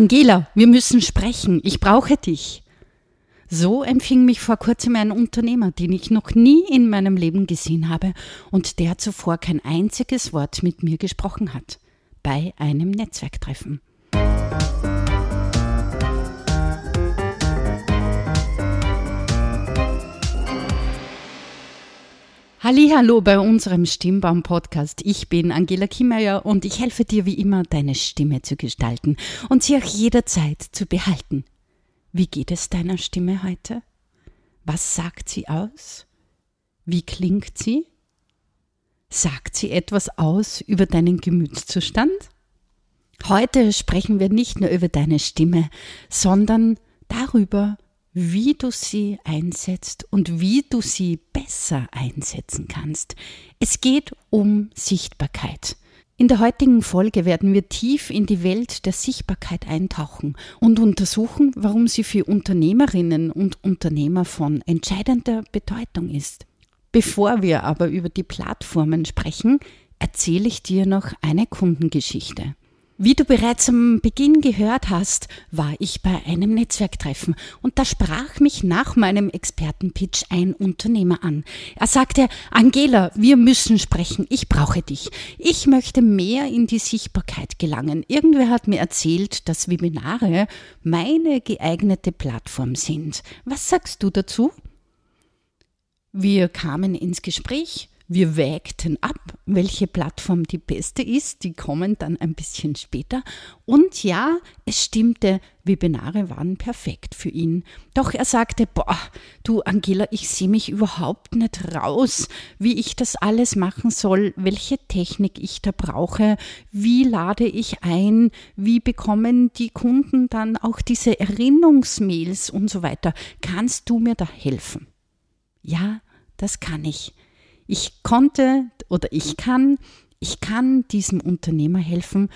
Angela, wir müssen sprechen, ich brauche dich. So empfing mich vor kurzem ein Unternehmer, den ich noch nie in meinem Leben gesehen habe und der zuvor kein einziges Wort mit mir gesprochen hat, bei einem Netzwerktreffen. Hallo bei unserem Stimmbaum Podcast. Ich bin Angela Kimmeier und ich helfe dir wie immer deine Stimme zu gestalten und sie auch jederzeit zu behalten. Wie geht es deiner Stimme heute? Was sagt sie aus? Wie klingt sie? Sagt sie etwas aus über deinen Gemütszustand? Heute sprechen wir nicht nur über deine Stimme, sondern darüber, wie du sie einsetzt und wie du sie besser einsetzen kannst. Es geht um Sichtbarkeit. In der heutigen Folge werden wir tief in die Welt der Sichtbarkeit eintauchen und untersuchen, warum sie für Unternehmerinnen und Unternehmer von entscheidender Bedeutung ist. Bevor wir aber über die Plattformen sprechen, erzähle ich dir noch eine Kundengeschichte. Wie du bereits am Beginn gehört hast, war ich bei einem Netzwerktreffen und da sprach mich nach meinem Expertenpitch ein Unternehmer an. Er sagte, Angela, wir müssen sprechen, ich brauche dich. Ich möchte mehr in die Sichtbarkeit gelangen. Irgendwer hat mir erzählt, dass Webinare meine geeignete Plattform sind. Was sagst du dazu? Wir kamen ins Gespräch wir wägten ab, welche Plattform die beste ist. Die kommen dann ein bisschen später. Und ja, es stimmte, Webinare waren perfekt für ihn. Doch er sagte, boah, du Angela, ich sehe mich überhaupt nicht raus, wie ich das alles machen soll, welche Technik ich da brauche, wie lade ich ein, wie bekommen die Kunden dann auch diese Erinnerungsmails und so weiter. Kannst du mir da helfen? Ja, das kann ich. Ich konnte oder ich kann, ich kann diesem Unternehmer helfen,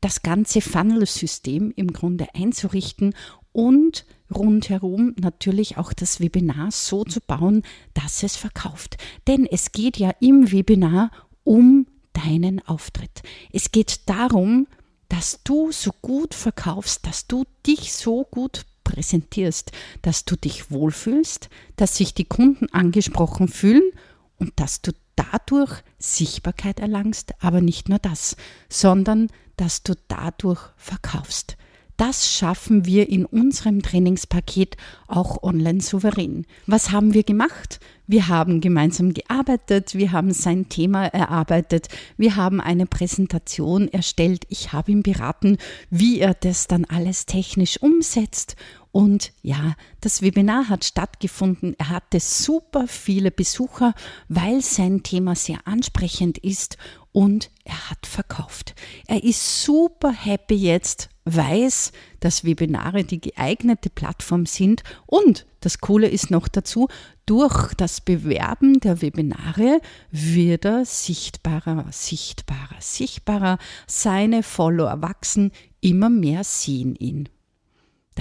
das ganze Funnel-System im Grunde einzurichten und rundherum natürlich auch das Webinar so zu bauen, dass es verkauft. Denn es geht ja im Webinar um deinen Auftritt. Es geht darum, dass du so gut verkaufst, dass du dich so gut präsentierst, dass du dich wohlfühlst, dass sich die Kunden angesprochen fühlen und dass du dadurch Sichtbarkeit erlangst, aber nicht nur das, sondern dass du dadurch verkaufst. Das schaffen wir in unserem Trainingspaket auch online souverän. Was haben wir gemacht? Wir haben gemeinsam gearbeitet, wir haben sein Thema erarbeitet, wir haben eine Präsentation erstellt, ich habe ihn beraten, wie er das dann alles technisch umsetzt und ja, das Webinar hat stattgefunden. Er hatte super viele Besucher, weil sein Thema sehr ansprechend ist und er hat verkauft. Er ist super happy jetzt, weiß, dass Webinare die geeignete Plattform sind und das Coole ist noch dazu, durch das Bewerben der Webinare wird er sichtbarer, sichtbarer, sichtbarer. Seine Follower wachsen, immer mehr sehen ihn.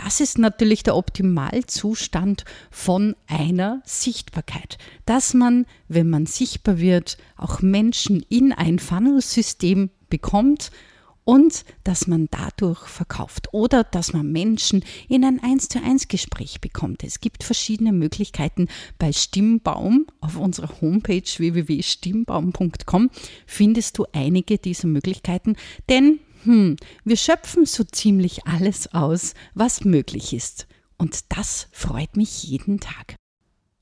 Das ist natürlich der Optimalzustand von einer Sichtbarkeit, dass man, wenn man sichtbar wird, auch Menschen in ein Funnelsystem bekommt und dass man dadurch verkauft oder dass man Menschen in ein 1 zu 1 Gespräch bekommt. Es gibt verschiedene Möglichkeiten. Bei Stimmbaum auf unserer Homepage www.stimmbaum.com findest du einige dieser Möglichkeiten, denn hm, wir schöpfen so ziemlich alles aus, was möglich ist. Und das freut mich jeden Tag.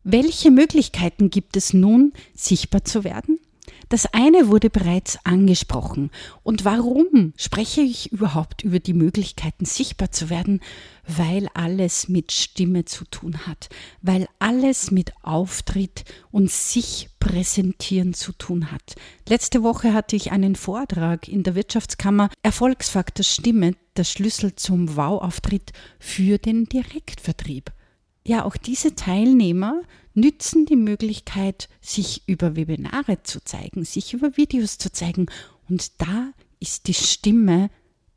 Welche Möglichkeiten gibt es nun, sichtbar zu werden? Das eine wurde bereits angesprochen. Und warum spreche ich überhaupt über die Möglichkeiten, sichtbar zu werden? Weil alles mit Stimme zu tun hat, weil alles mit Auftritt und sich präsentieren zu tun hat. Letzte Woche hatte ich einen Vortrag in der Wirtschaftskammer Erfolgsfaktor Stimme, der Schlüssel zum Wow-Auftritt für den Direktvertrieb. Ja, auch diese Teilnehmer nützen die Möglichkeit, sich über Webinare zu zeigen, sich über Videos zu zeigen. Und da ist die Stimme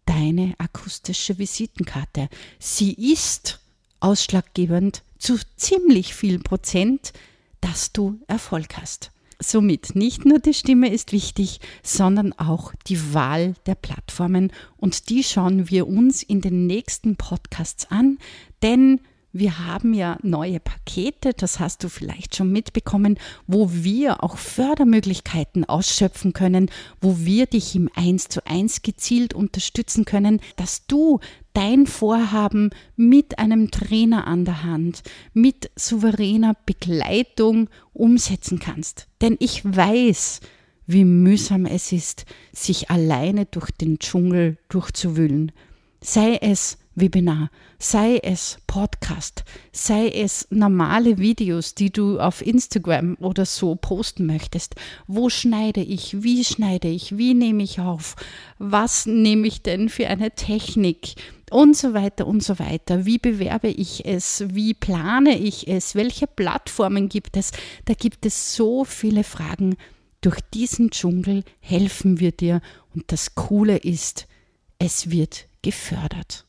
deine akustische Visitenkarte. Sie ist ausschlaggebend zu ziemlich viel Prozent, dass du Erfolg hast. Somit nicht nur die Stimme ist wichtig, sondern auch die Wahl der Plattformen und die schauen wir uns in den nächsten Podcasts an, denn wir haben ja neue Pakete, das hast du vielleicht schon mitbekommen, wo wir auch Fördermöglichkeiten ausschöpfen können, wo wir dich im 1 zu 1 gezielt unterstützen können, dass du dein Vorhaben mit einem Trainer an der Hand, mit souveräner Begleitung umsetzen kannst. Denn ich weiß, wie mühsam es ist, sich alleine durch den Dschungel durchzuwühlen. Sei es Webinar, sei es Podcast, sei es normale Videos, die du auf Instagram oder so posten möchtest. Wo schneide ich? Wie schneide ich? Wie nehme ich auf? Was nehme ich denn für eine Technik? Und so weiter und so weiter. Wie bewerbe ich es? Wie plane ich es? Welche Plattformen gibt es? Da gibt es so viele Fragen. Durch diesen Dschungel helfen wir dir und das Coole ist, es wird gefördert.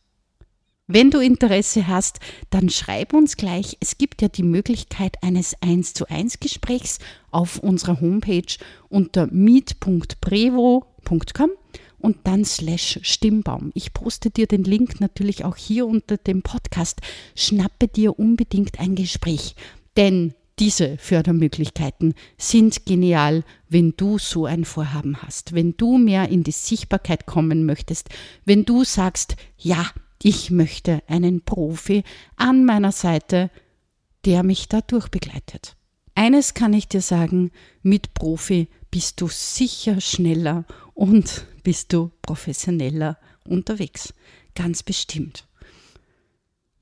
Wenn du Interesse hast, dann schreib uns gleich. Es gibt ja die Möglichkeit eines 1 zu 1 Gesprächs auf unserer Homepage unter meet.prevo.com und dann slash Stimmbaum. Ich poste dir den Link natürlich auch hier unter dem Podcast. Schnappe dir unbedingt ein Gespräch, denn diese Fördermöglichkeiten sind genial, wenn du so ein Vorhaben hast, wenn du mehr in die Sichtbarkeit kommen möchtest, wenn du sagst, ja, ich möchte einen Profi an meiner Seite, der mich da durchbegleitet. Eines kann ich dir sagen, mit Profi bist du sicher schneller und bist du professioneller unterwegs. Ganz bestimmt.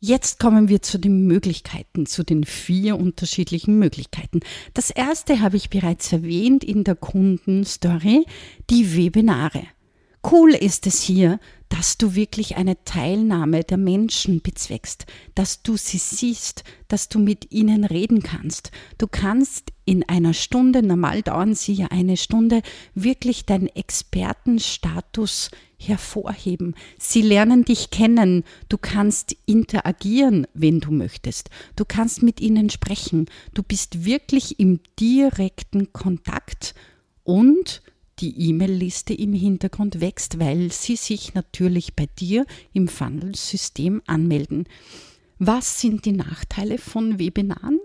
Jetzt kommen wir zu den Möglichkeiten, zu den vier unterschiedlichen Möglichkeiten. Das erste habe ich bereits erwähnt in der Kundenstory, die Webinare. Cool ist es hier, dass du wirklich eine Teilnahme der Menschen bezweckst, dass du sie siehst, dass du mit ihnen reden kannst. Du kannst in einer Stunde, normal dauern sie ja eine Stunde, wirklich deinen Expertenstatus hervorheben. Sie lernen dich kennen. Du kannst interagieren, wenn du möchtest. Du kannst mit ihnen sprechen. Du bist wirklich im direkten Kontakt und die E-Mail-Liste im Hintergrund wächst, weil sie sich natürlich bei dir im Funnel-System anmelden. Was sind die Nachteile von Webinaren?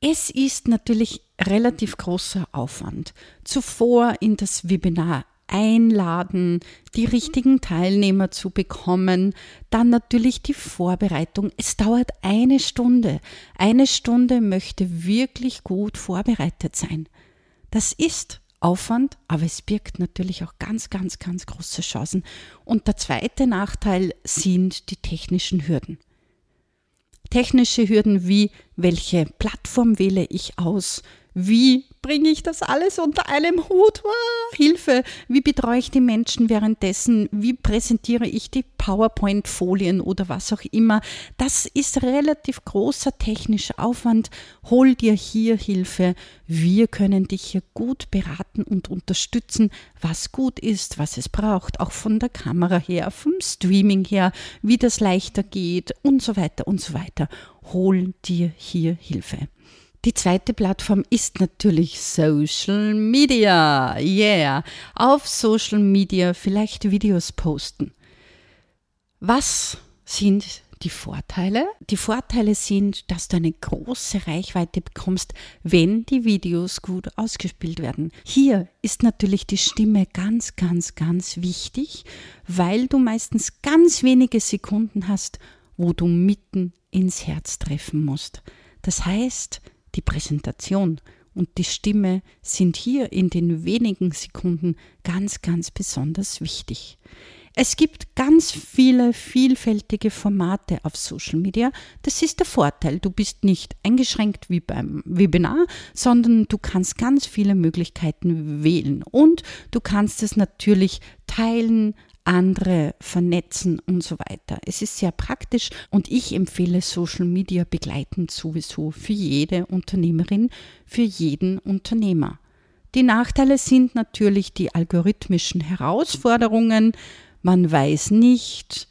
Es ist natürlich relativ großer Aufwand. Zuvor in das Webinar einladen, die richtigen Teilnehmer zu bekommen, dann natürlich die Vorbereitung. Es dauert eine Stunde. Eine Stunde möchte wirklich gut vorbereitet sein. Das ist Aufwand, aber es birgt natürlich auch ganz, ganz, ganz große Chancen. Und der zweite Nachteil sind die technischen Hürden. Technische Hürden wie, welche Plattform wähle ich aus? Wie bringe ich das alles unter einem Hut? Oh, Hilfe! Wie betreue ich die Menschen währenddessen? Wie präsentiere ich die PowerPoint-Folien oder was auch immer? Das ist relativ großer technischer Aufwand. Hol dir hier Hilfe. Wir können dich hier gut beraten und unterstützen, was gut ist, was es braucht, auch von der Kamera her, vom Streaming her, wie das leichter geht und so weiter und so weiter. Hol dir hier Hilfe. Die zweite Plattform ist natürlich Social Media. Yeah. Auf Social Media vielleicht Videos posten. Was sind die Vorteile? Die Vorteile sind, dass du eine große Reichweite bekommst, wenn die Videos gut ausgespielt werden. Hier ist natürlich die Stimme ganz, ganz, ganz wichtig, weil du meistens ganz wenige Sekunden hast, wo du mitten ins Herz treffen musst. Das heißt, die Präsentation und die Stimme sind hier in den wenigen Sekunden ganz, ganz besonders wichtig. Es gibt ganz viele vielfältige Formate auf Social Media. Das ist der Vorteil. Du bist nicht eingeschränkt wie beim Webinar, sondern du kannst ganz viele Möglichkeiten wählen. Und du kannst es natürlich teilen, andere vernetzen und so weiter. Es ist sehr praktisch und ich empfehle Social Media begleitend sowieso für jede Unternehmerin, für jeden Unternehmer. Die Nachteile sind natürlich die algorithmischen Herausforderungen. Man weiß nicht,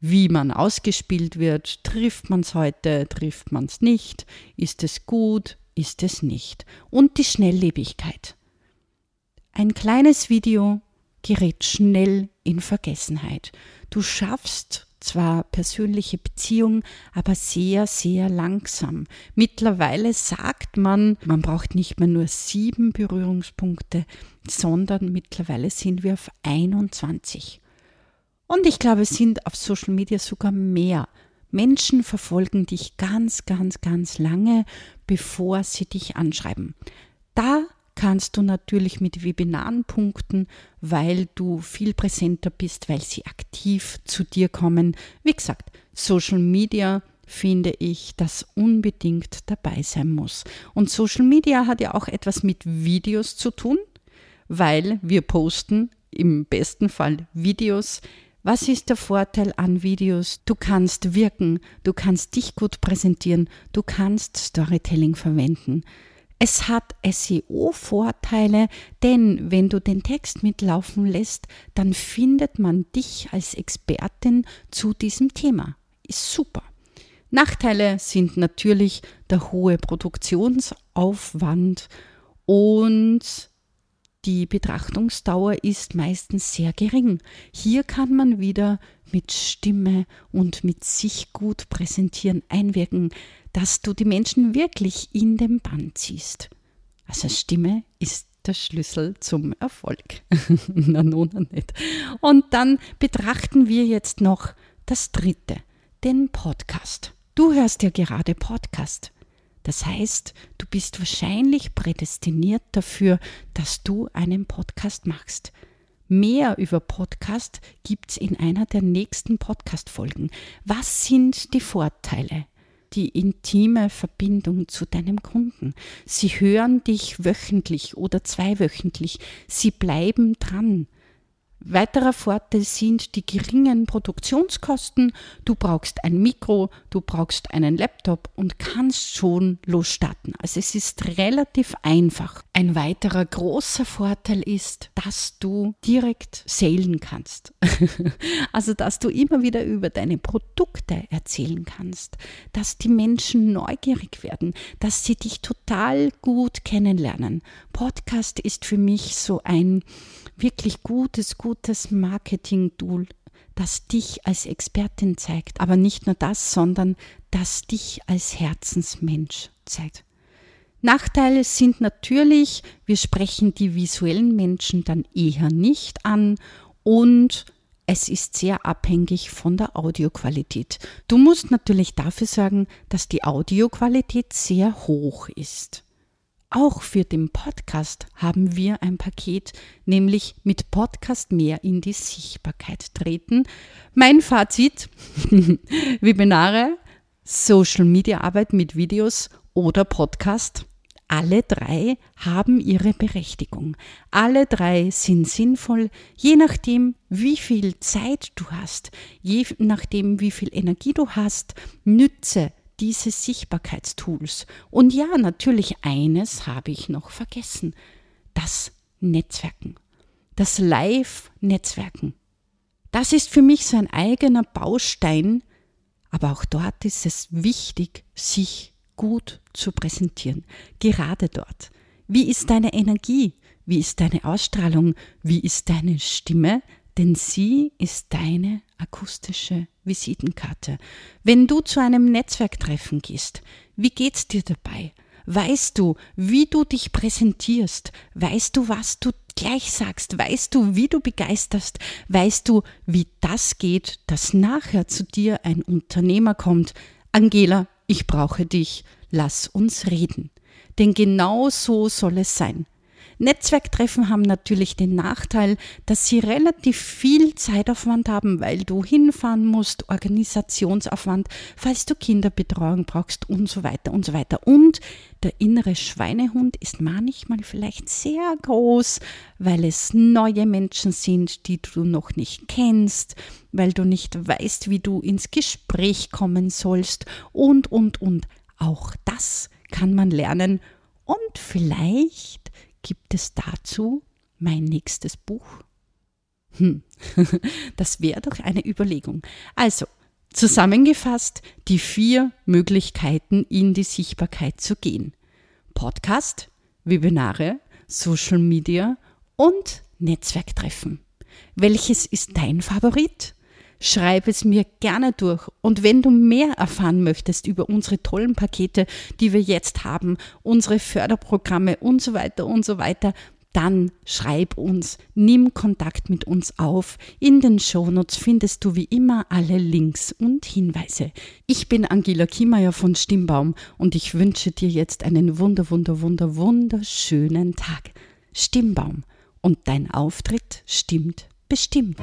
wie man ausgespielt wird. Trifft man es heute, trifft man es nicht? Ist es gut? ist es nicht. Und die Schnelllebigkeit. Ein kleines Video gerät schnell in Vergessenheit. Du schaffst zwar persönliche Beziehung, aber sehr, sehr langsam. Mittlerweile sagt man, man braucht nicht mehr nur sieben Berührungspunkte, sondern mittlerweile sind wir auf 21. Und ich glaube, es sind auf Social Media sogar mehr. Menschen verfolgen dich ganz, ganz, ganz lange, bevor sie dich anschreiben. Da kannst du natürlich mit Webinaren punkten, weil du viel präsenter bist, weil sie aktiv zu dir kommen. Wie gesagt, Social Media finde ich, das unbedingt dabei sein muss. Und Social Media hat ja auch etwas mit Videos zu tun, weil wir posten im besten Fall Videos. Was ist der Vorteil an Videos? Du kannst wirken, du kannst dich gut präsentieren, du kannst Storytelling verwenden. Es hat SEO-Vorteile, denn wenn du den Text mitlaufen lässt, dann findet man dich als Expertin zu diesem Thema. Ist super. Nachteile sind natürlich der hohe Produktionsaufwand und die Betrachtungsdauer ist meistens sehr gering. Hier kann man wieder mit Stimme und mit sich gut präsentieren einwirken dass du die Menschen wirklich in den Bann ziehst. Also Stimme ist der Schlüssel zum Erfolg. Na nun nicht. Und dann betrachten wir jetzt noch das dritte, den Podcast. Du hörst ja gerade Podcast. Das heißt, du bist wahrscheinlich prädestiniert dafür, dass du einen Podcast machst. Mehr über Podcast gibt es in einer der nächsten Podcast-Folgen. Was sind die Vorteile? die intime Verbindung zu deinem Kunden. Sie hören dich wöchentlich oder zweiwöchentlich. Sie bleiben dran. Weiterer Vorteil sind die geringen Produktionskosten. Du brauchst ein Mikro, du brauchst einen Laptop und kannst schon losstarten. Also es ist relativ einfach. Ein weiterer großer Vorteil ist, dass du direkt salen kannst. also dass du immer wieder über deine Produkte erzählen kannst, dass die Menschen neugierig werden, dass sie dich total gut kennenlernen. Podcast ist für mich so ein wirklich gutes, gutes Marketing-Tool, das dich als Expertin zeigt. Aber nicht nur das, sondern das dich als Herzensmensch zeigt. Nachteile sind natürlich, wir sprechen die visuellen Menschen dann eher nicht an und es ist sehr abhängig von der Audioqualität. Du musst natürlich dafür sorgen, dass die Audioqualität sehr hoch ist. Auch für den Podcast haben wir ein Paket, nämlich mit Podcast mehr in die Sichtbarkeit treten. Mein Fazit, Webinare, Social Media Arbeit mit Videos oder Podcast. Alle drei haben ihre Berechtigung. Alle drei sind sinnvoll, je nachdem, wie viel Zeit du hast, je nachdem, wie viel Energie du hast. Nütze diese Sichtbarkeitstools. Und ja, natürlich eines habe ich noch vergessen. Das Netzwerken. Das Live-Netzwerken. Das ist für mich so ein eigener Baustein, aber auch dort ist es wichtig, sich gut zu präsentieren. Gerade dort. Wie ist deine Energie? Wie ist deine Ausstrahlung? Wie ist deine Stimme? Denn sie ist deine akustische Visitenkarte. Wenn du zu einem Netzwerktreffen gehst, wie geht's dir dabei? Weißt du, wie du dich präsentierst? Weißt du, was du gleich sagst? Weißt du, wie du begeisterst? Weißt du, wie das geht, dass nachher zu dir ein Unternehmer kommt? Angela, ich brauche dich. Lass uns reden. Denn genau so soll es sein. Netzwerktreffen haben natürlich den Nachteil, dass sie relativ viel Zeitaufwand haben, weil du hinfahren musst, Organisationsaufwand, falls du Kinderbetreuung brauchst und so weiter und so weiter. Und der innere Schweinehund ist manchmal vielleicht sehr groß, weil es neue Menschen sind, die du noch nicht kennst, weil du nicht weißt, wie du ins Gespräch kommen sollst und, und, und. Auch das kann man lernen und vielleicht Gibt es dazu mein nächstes Buch? Hm, das wäre doch eine Überlegung. Also, zusammengefasst die vier Möglichkeiten in die Sichtbarkeit zu gehen. Podcast, Webinare, Social Media und Netzwerktreffen. Welches ist dein Favorit? Schreib es mir gerne durch. Und wenn du mehr erfahren möchtest über unsere tollen Pakete, die wir jetzt haben, unsere Förderprogramme und so weiter und so weiter, dann schreib uns, nimm Kontakt mit uns auf. In den Shownotes findest du wie immer alle Links und Hinweise. Ich bin Angela Kiemeyer von Stimmbaum und ich wünsche dir jetzt einen wunder, wunder, wunder, wunderschönen Tag. Stimmbaum. Und dein Auftritt stimmt bestimmt.